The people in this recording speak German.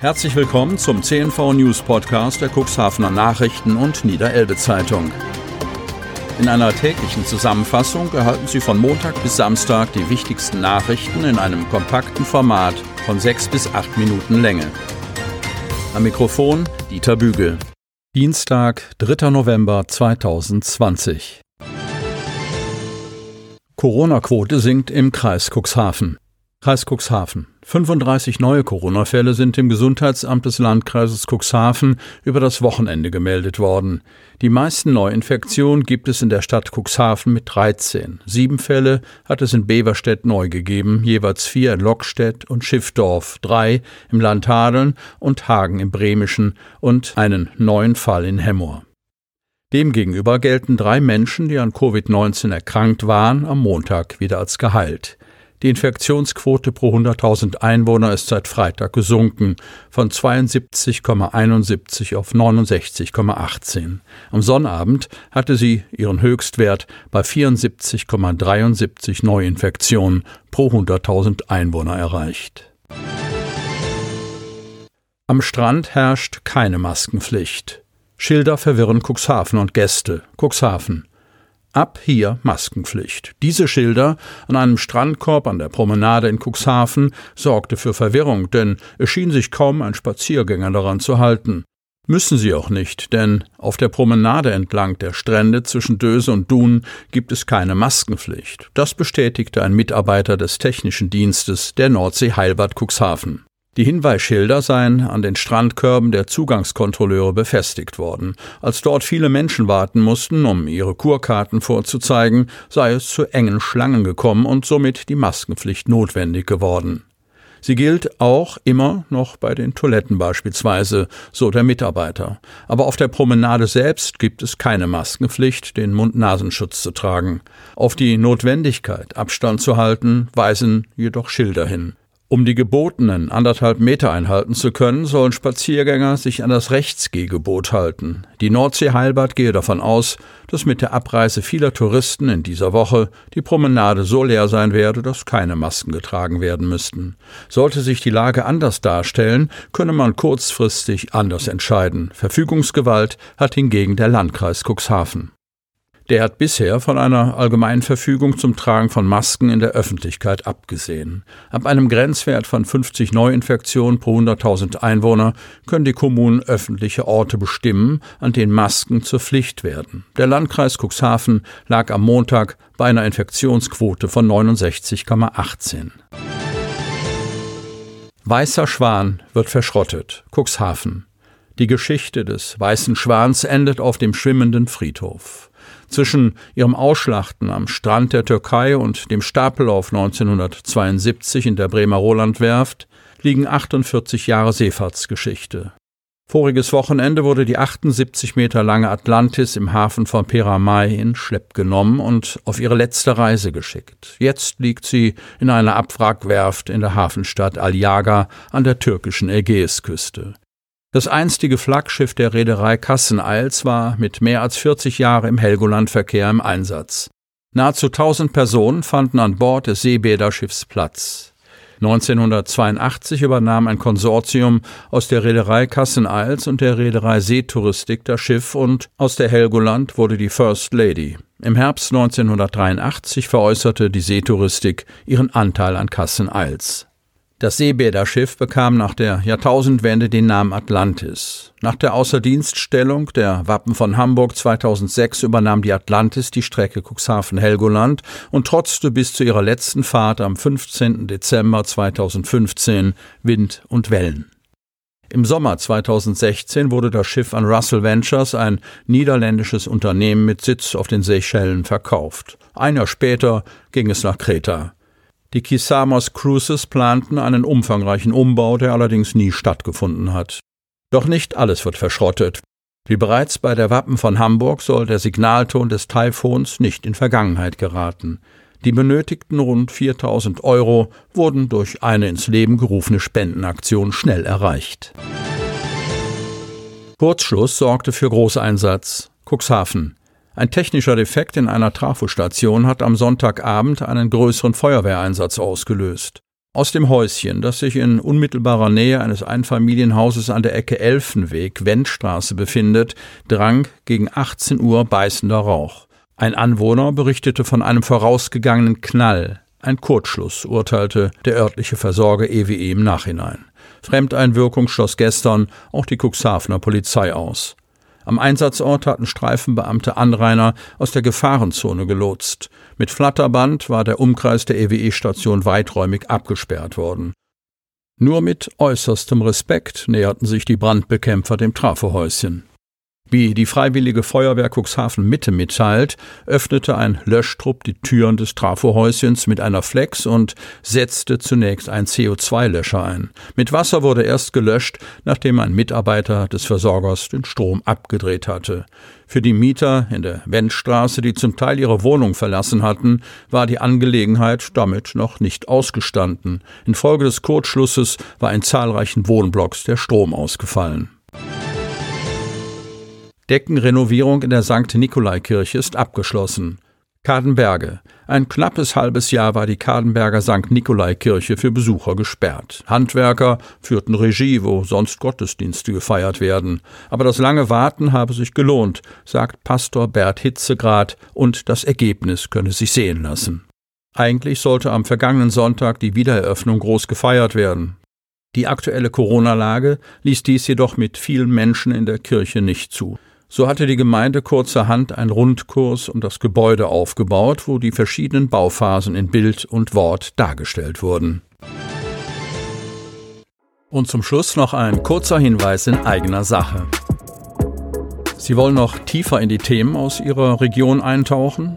Herzlich willkommen zum CNV News Podcast der Cuxhavener Nachrichten und Niederelbe Zeitung. In einer täglichen Zusammenfassung erhalten Sie von Montag bis Samstag die wichtigsten Nachrichten in einem kompakten Format von sechs bis acht Minuten Länge. Am Mikrofon Dieter Bügel. Dienstag, 3. November 2020. Corona-Quote sinkt im Kreis Cuxhaven. Kreis Cuxhaven. 35 neue Corona-Fälle sind im Gesundheitsamt des Landkreises Cuxhaven über das Wochenende gemeldet worden. Die meisten Neuinfektionen gibt es in der Stadt Cuxhaven mit 13. Sieben Fälle hat es in Beverstedt neu gegeben, jeweils vier in Lockstedt und Schiffdorf, drei im Land Hadeln und Hagen im Bremischen und einen neuen Fall in Hemmoor. Demgegenüber gelten drei Menschen, die an Covid-19 erkrankt waren, am Montag wieder als geheilt. Die Infektionsquote pro 100.000 Einwohner ist seit Freitag gesunken von 72,71 auf 69,18. Am Sonnabend hatte sie ihren Höchstwert bei 74,73 Neuinfektionen pro 100.000 Einwohner erreicht. Am Strand herrscht keine Maskenpflicht. Schilder verwirren Cuxhaven und Gäste. Cuxhaven. Ab hier Maskenpflicht. Diese Schilder an einem Strandkorb an der Promenade in Cuxhaven sorgte für Verwirrung, denn es schien sich kaum ein Spaziergänger daran zu halten. Müssen sie auch nicht, denn auf der Promenade entlang der Strände zwischen Döse und Dun gibt es keine Maskenpflicht. Das bestätigte ein Mitarbeiter des technischen Dienstes der Nordsee Heilbad Cuxhaven. Die Hinweisschilder seien an den Strandkörben der Zugangskontrolleure befestigt worden. Als dort viele Menschen warten mussten, um ihre Kurkarten vorzuzeigen, sei es zu engen Schlangen gekommen und somit die Maskenpflicht notwendig geworden. Sie gilt auch immer noch bei den Toiletten beispielsweise, so der Mitarbeiter. Aber auf der Promenade selbst gibt es keine Maskenpflicht, den Mund-Nasenschutz zu tragen. Auf die Notwendigkeit, Abstand zu halten, weisen jedoch Schilder hin. Um die gebotenen anderthalb Meter einhalten zu können, sollen Spaziergänger sich an das Rechtsgehgebot halten. Die Nordsee Heilbad gehe davon aus, dass mit der Abreise vieler Touristen in dieser Woche die Promenade so leer sein werde, dass keine Masken getragen werden müssten. Sollte sich die Lage anders darstellen, könne man kurzfristig anders entscheiden. Verfügungsgewalt hat hingegen der Landkreis Cuxhaven. Der hat bisher von einer allgemeinen Verfügung zum Tragen von Masken in der Öffentlichkeit abgesehen. Ab einem Grenzwert von 50 Neuinfektionen pro 100.000 Einwohner können die Kommunen öffentliche Orte bestimmen, an denen Masken zur Pflicht werden. Der Landkreis Cuxhaven lag am Montag bei einer Infektionsquote von 69,18. Weißer Schwan wird verschrottet. Cuxhaven. Die Geschichte des weißen Schwans endet auf dem schwimmenden Friedhof. Zwischen ihrem Ausschlachten am Strand der Türkei und dem Stapellauf 1972 in der Bremer Rolandwerft liegen 48 Jahre Seefahrtsgeschichte. Voriges Wochenende wurde die 78 Meter lange Atlantis im Hafen von Peramai in Schlepp genommen und auf ihre letzte Reise geschickt. Jetzt liegt sie in einer Abwrackwerft in der Hafenstadt Aliaga an der türkischen Ägäisküste. Das einstige Flaggschiff der Reederei Kasseneils war mit mehr als 40 Jahren im Helgolandverkehr im Einsatz. Nahezu 1000 Personen fanden an Bord des Seebäderschiffs Platz. 1982 übernahm ein Konsortium aus der Reederei Kasseneils und der Reederei Seetouristik das Schiff und aus der Helgoland wurde die First Lady. Im Herbst 1983 veräußerte die Seetouristik ihren Anteil an Kasseneils. Das Seebäderschiff bekam nach der Jahrtausendwende den Namen Atlantis. Nach der Außerdienststellung der Wappen von Hamburg 2006 übernahm die Atlantis die Strecke Cuxhaven-Helgoland und trotzte bis zu ihrer letzten Fahrt am 15. Dezember 2015 Wind und Wellen. Im Sommer 2016 wurde das Schiff an Russell Ventures, ein niederländisches Unternehmen mit Sitz auf den Seychellen, verkauft. Ein Jahr später ging es nach Kreta. Die Kisamos Cruises planten einen umfangreichen Umbau, der allerdings nie stattgefunden hat. Doch nicht alles wird verschrottet. Wie bereits bei der Wappen von Hamburg soll der Signalton des Taifons nicht in Vergangenheit geraten. Die benötigten rund 4000 Euro wurden durch eine ins Leben gerufene Spendenaktion schnell erreicht. Kurzschluss sorgte für Großeinsatz. Cuxhaven. Ein technischer Defekt in einer Trafostation hat am Sonntagabend einen größeren Feuerwehreinsatz ausgelöst. Aus dem Häuschen, das sich in unmittelbarer Nähe eines Einfamilienhauses an der Ecke Elfenweg-Wendstraße befindet, drang gegen 18 Uhr beißender Rauch. Ein Anwohner berichtete von einem vorausgegangenen Knall. Ein Kurzschluss, urteilte der örtliche Versorger EWE im Nachhinein. Fremdeinwirkung schloss gestern auch die Cuxhavener Polizei aus. Am Einsatzort hatten Streifenbeamte Anrainer aus der Gefahrenzone gelotst. Mit Flatterband war der Umkreis der EWE-Station weiträumig abgesperrt worden. Nur mit äußerstem Respekt näherten sich die Brandbekämpfer dem Trafohäuschen. Wie die Freiwillige Feuerwehr Cuxhaven Mitte mitteilt, öffnete ein Löschtrupp die Türen des Trafohäuschens mit einer Flex und setzte zunächst einen CO2-Löscher ein. Mit Wasser wurde erst gelöscht, nachdem ein Mitarbeiter des Versorgers den Strom abgedreht hatte. Für die Mieter in der Wendstraße, die zum Teil ihre Wohnung verlassen hatten, war die Angelegenheit damit noch nicht ausgestanden. Infolge des Kurzschlusses war in zahlreichen Wohnblocks der Strom ausgefallen. Deckenrenovierung in der St. Nikolai-Kirche ist abgeschlossen. Kadenberge. Ein knappes halbes Jahr war die Kadenberger St. Nikolai-Kirche für Besucher gesperrt. Handwerker führten Regie, wo sonst Gottesdienste gefeiert werden. Aber das lange Warten habe sich gelohnt, sagt Pastor Bert Hitzegrad, und das Ergebnis könne sich sehen lassen. Eigentlich sollte am vergangenen Sonntag die Wiedereröffnung groß gefeiert werden. Die aktuelle Corona-Lage ließ dies jedoch mit vielen Menschen in der Kirche nicht zu. So hatte die Gemeinde kurzerhand einen Rundkurs um das Gebäude aufgebaut, wo die verschiedenen Bauphasen in Bild und Wort dargestellt wurden. Und zum Schluss noch ein kurzer Hinweis in eigener Sache. Sie wollen noch tiefer in die Themen aus Ihrer Region eintauchen?